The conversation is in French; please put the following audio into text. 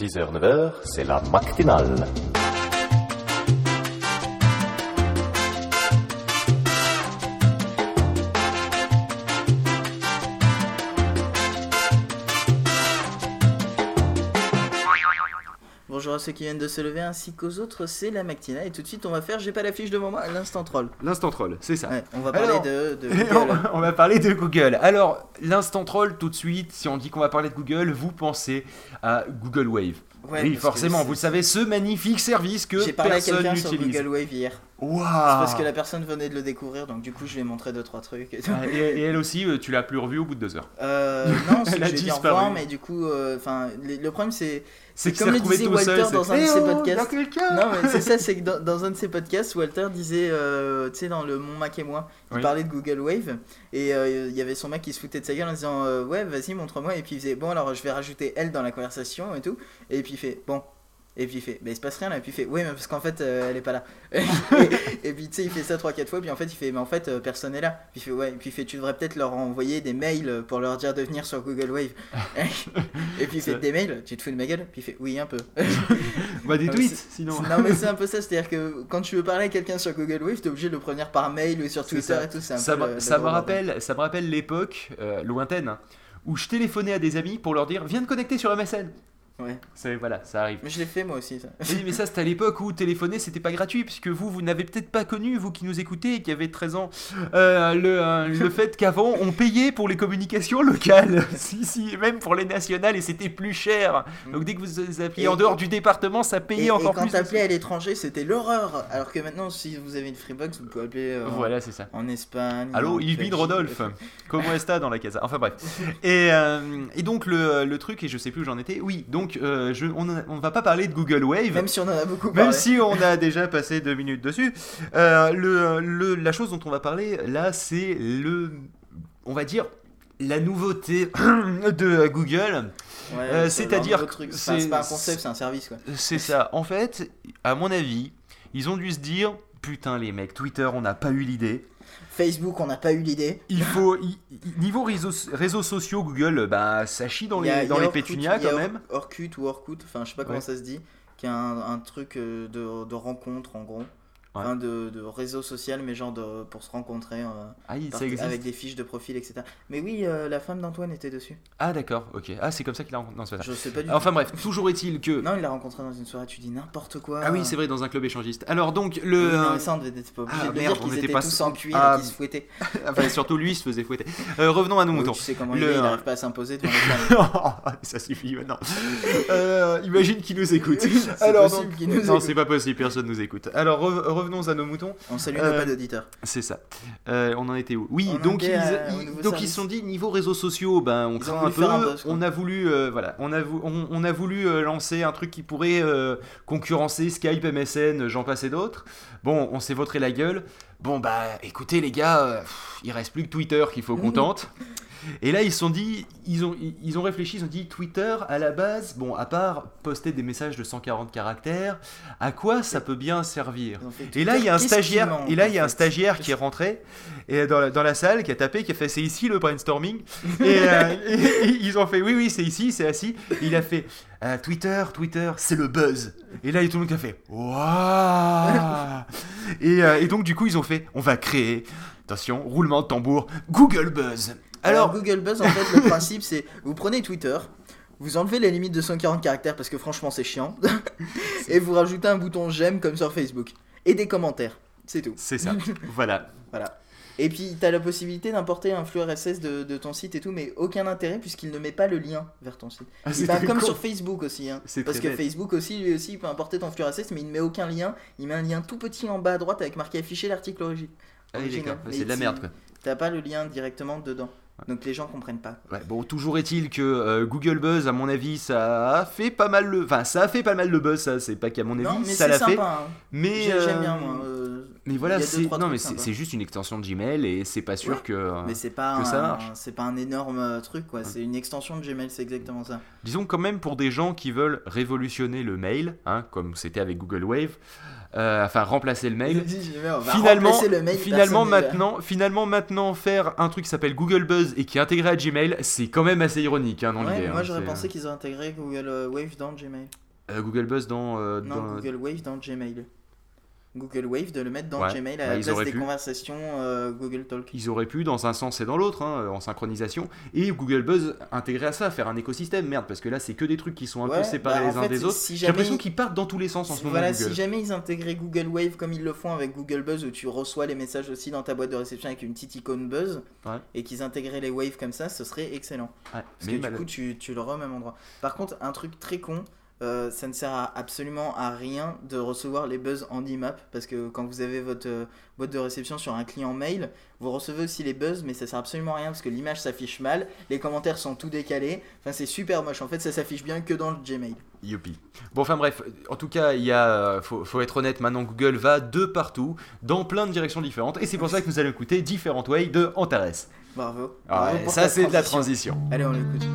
6h, 9h, c'est la matinale. Bonjour à ceux qui viennent de se lever ainsi qu'aux autres, c'est la matinale et tout de suite on va faire, j'ai pas la fiche devant moi, l'instant troll. L'instant troll, c'est ça. Ouais, on va parler Alors, de, Google. on, on va parler de Google. Alors, l'instant troll, tout de suite, si on dit qu'on va parler de Google, vous pensez à Google Wave. Ouais, oui, forcément, vous savez, ce magnifique service que J'ai parlé à personne quelqu'un sur n'utilise. Google Wave hier. C'est parce que la personne venait de le découvrir, donc du coup je lui ai montré deux trois trucs. Et. Ah, et, et elle aussi, euh, tu l'as plus revue au bout de deux heures. Euh, non, c'est Elle que a je disparu. mais du coup, euh, enfin, le le problème c'est C'est comme le disait Walter seul. dans un de Eh ses oh, podcasts. Non, mais c'est ça, c'est que dans, dans un de ses podcasts, Walter disait, euh, tu sais, dans le Mon Mac et moi, il Oui. parlait de Google Wave, et il y avait son mec qui se foutait de sa gueule en disant, ouais, vas-y, montre-moi, et puis il faisait, bon, alors je vais rajouter elle dans la conversation et tout, et puis il fait, bon. Et puis il fait, bah il se passe rien là, et puis il fait, ouais, mais parce qu'en fait euh, elle est pas là. et, et puis tu sais, il fait ça 3-4 fois, puis en fait il fait, mais en fait euh, personne n'est là. Puis il fait, ouais, et puis il fait, tu devrais peut-être leur envoyer des mails pour leur dire de venir sur Google Wave. et puis il fait, des mails, tu te fous de ma gueule? Puis il fait, oui, un peu. Bah, des tweets, sinon. Non mais c'est un peu ça, c'est-à-dire que quand tu veux parler à quelqu'un sur Google Wave, t'es obligé de le prévenir par mail ou sur Twitter et tout. un Ça, peu le ça me bordel. rappelle, ça me rappelle l'époque euh, lointaine où je téléphonais à des amis pour leur dire viens te connecter sur MSN. Ouais. Voilà, ça arrive. Mais je l'ai fait moi aussi ça. Oui, mais ça c'était à l'époque où téléphoner c'était pas gratuit, puisque vous, vous n'avez peut-être pas connu, vous qui nous écoutez et qui avez 13 ans, euh, le, euh, le fait qu'avant on payait pour les communications locales, si, si, même pour les nationales et c'était plus cher. Donc dès que vous Et- en dehors du département, ça payait Et, et encore quand plus. t'appelais à l'étranger, c'était l'horreur. Alors que maintenant, si vous avez une Freebox, vous pouvez appeler euh, Voilà, c'est ça. en Espagne. Allô, en Yvin Belgique. Rodolphe, comment est-ce dans la casa? Enfin bref. Et, et donc le, le truc, et je sais plus où j'en étais, oui, donc euh, je, on, on va pas parler de Google Wave. Même si on en a beaucoup Même parlé. si on a déjà passé deux minutes dessus, euh, le, le- la chose dont on va parler là, c'est le, on va dire, la nouveauté de Google. Ouais, euh, c'est c'est-à-dire Enfin, c'est pas un concept, c'est un service. C'est ça. En fait, à mon avis, ils ont dû se dire, putain les mecs, Twitter, on n'a pas eu l'idée. Facebook, on n'a pas eu l'idée. Il faut, niveau réseaux, réseaux sociaux, Google, bah ça chie dans a- les, dans les Orkut, pétunias quand même. Orkut ou Orkut, enfin je sais pas comment ça se dit, qui est un, un truc euh, de, de rencontre en gros. Enfin, de, de réseau social, mais genre de, pour se rencontrer euh, Ah, avec des fiches de profil, etc. Mais oui, euh, la femme d'Antoine était dessus. Ah d'accord, ok. Ah c'est comme ça qu'il a. Non, c'est pas ça. Je sais pas du Enfin bref, toujours est-il que. Non, il l'a rencontré dans une soirée, tu dis n'importe quoi. Ah oui, c'est vrai, dans un club échangiste. Alors donc, Oui, le. non, mais ça, on devait être pas obligé Ah, de merde, dire on qu'ils était étaient pas- tous en cuir Ah, et qu'ils se fouettaient. Enfin, surtout lui, il se faisait fouetter. Euh, revenons à nos Oui, moutons. tu sais comment Le- il est, il pas à s'imposer devant les femmes. ça suffit maintenant. Euh, imagine qu'il nous écoute. Alors, possible donc- nous Non, c'est pas possible, personne nous écoute. Alors re- revenons à nos moutons. On salue Euh, nos pas d'auditeurs. C'est ça. Euh, on en était où? Oui, On donc, ils, à- donc se sont dit niveau réseaux sociaux, ben on Ils craint un peu. un on a voulu, euh, voilà, on a, vou- on, on a voulu euh, lancer un truc qui pourrait euh, concurrencer Skype, MSN, j'en passe et d'autres. Bon, on s'est voté la gueule. Bon bah, écoutez les gars, euh, il reste plus que Twitter qu'il faut qu'on tente. Et là, ils se sont dit, ils ont, ils- ont réfléchi, ils ont dit Twitter, à la base, bon, à part poster des messages de 140 caractères, à quoi ça peut bien servir et là, il y a un stagiaire, et là, il y a un stagiaire qui est rentré et dans, la, dans la salle, qui a tapé, qui a fait c'est ici le brainstorming. et, euh, et- et ils ont fait oui, oui, c'est ici, c'est assis. Et il a fait euh, Twitter, Twitter, c'est le buzz. Et là, il y a tout le monde qui a fait waouh. et, euh, et donc, du coup, ils ont fait on va créer, attention, roulement de tambour, Google Buzz. Alors, Alors, Google Buzz, en fait, le principe, c'est vous prenez Twitter, vous enlevez la limite de 140 caractères parce que franchement, c'est chiant, et vous rajoutez un bouton j'aime comme sur Facebook et des commentaires. C'est tout. c'est ça. voilà. Voilà. Et puis, tu as la possibilité d'importer un flux RSS de, de ton site et tout, mais aucun intérêt puisqu'il ne met pas le lien vers ton site. Ah, c'est ben, très comme sur Facebook aussi. Hein. Parce que bête. Facebook aussi, lui aussi, il peut importer ton flux RSS, mais il ne met aucun lien. Il met un lien tout petit en bas à droite avec marqué afficher l'article origi- Ah oui, d'accord. C'est de la merde, quoi. T'as pas le lien directement dedans. Donc les gens comprennent pas. Ouais, bon, toujours est-il que euh, Google Buzz, à mon avis, ça a fait pas mal le, enfin, ça a fait pas mal de buzz. Ça, c'est pas qu'à mon avis, Non, mais ça l'a fait. hein. Mais J'aime euh, bien, moi. euh, Mais voilà, c'est non mais juste une extension de Gmail et c'est pas sûr Ouais, que Mais c'est pas, que ça marche. c'est pas un énorme truc quoi, c'est une extension de Gmail, c'est exactement ça. disons quand même pour des gens qui veulent révolutionner le mail, hein, comme c'était avec Google Wave, euh, enfin remplacer le mail. Finalement, remplacer le mail, finalement maintenant, finalement maintenant faire un truc qui s'appelle Google Buzz et qui est intégré à Gmail, c'est quand même assez ironique hein, dans Ouais, l'idée. moi hein, j'aurais pensé qu'ils auraient intégré Google euh, Wave dans Gmail. Euh, Google Buzz dans, euh, Non, dans- Google Wave dans Gmail. Google Wave de le mettre dans Ouais, Gmail à bah, la place des pu. conversations euh, Google Talk. Ils auraient pu dans un sens et dans l'autre, hein, en synchronisation, et Google Buzz intégrer à ça, faire un écosystème, merde, parce que là c'est que des trucs qui sont un Ouais, peu séparés bah, les uns fait, des autres. si J'ai l'impression ils- qu'ils partent dans tous les sens en ce moment. Voilà, si jamais ils intégraient Google Wave comme ils le font avec Google Buzz où tu reçois les messages aussi dans ta boîte de réception avec une petite icône Buzz Ouais. et qu'ils intégraient les waves comme ça, ce serait excellent. Parce mais que mal- du coup, tu, tu l'auras au même endroit. Par contre, un truc très con, euh, ça ne sert à absolument à rien de recevoir les buzz en IMAP parce que quand vous avez votre euh, boîte de réception sur un client mail, vous recevez aussi les buzz, mais ça sert absolument à rien parce que l'image s'affiche mal, les commentaires sont tout décalés. Enfin, c'est super moche. En fait, ça s'affiche bien que dans le Gmail. Youpi. Bon, enfin bref, en tout cas, il y a, euh, faut, faut être honnête, maintenant Google va de partout, dans plein de directions différentes, et c'est pour ça que nous allons écouter Different Way de Antares. Bravo. Ah Bravo ouais, pour ça c'est de la transition. Allez, on l'écoute.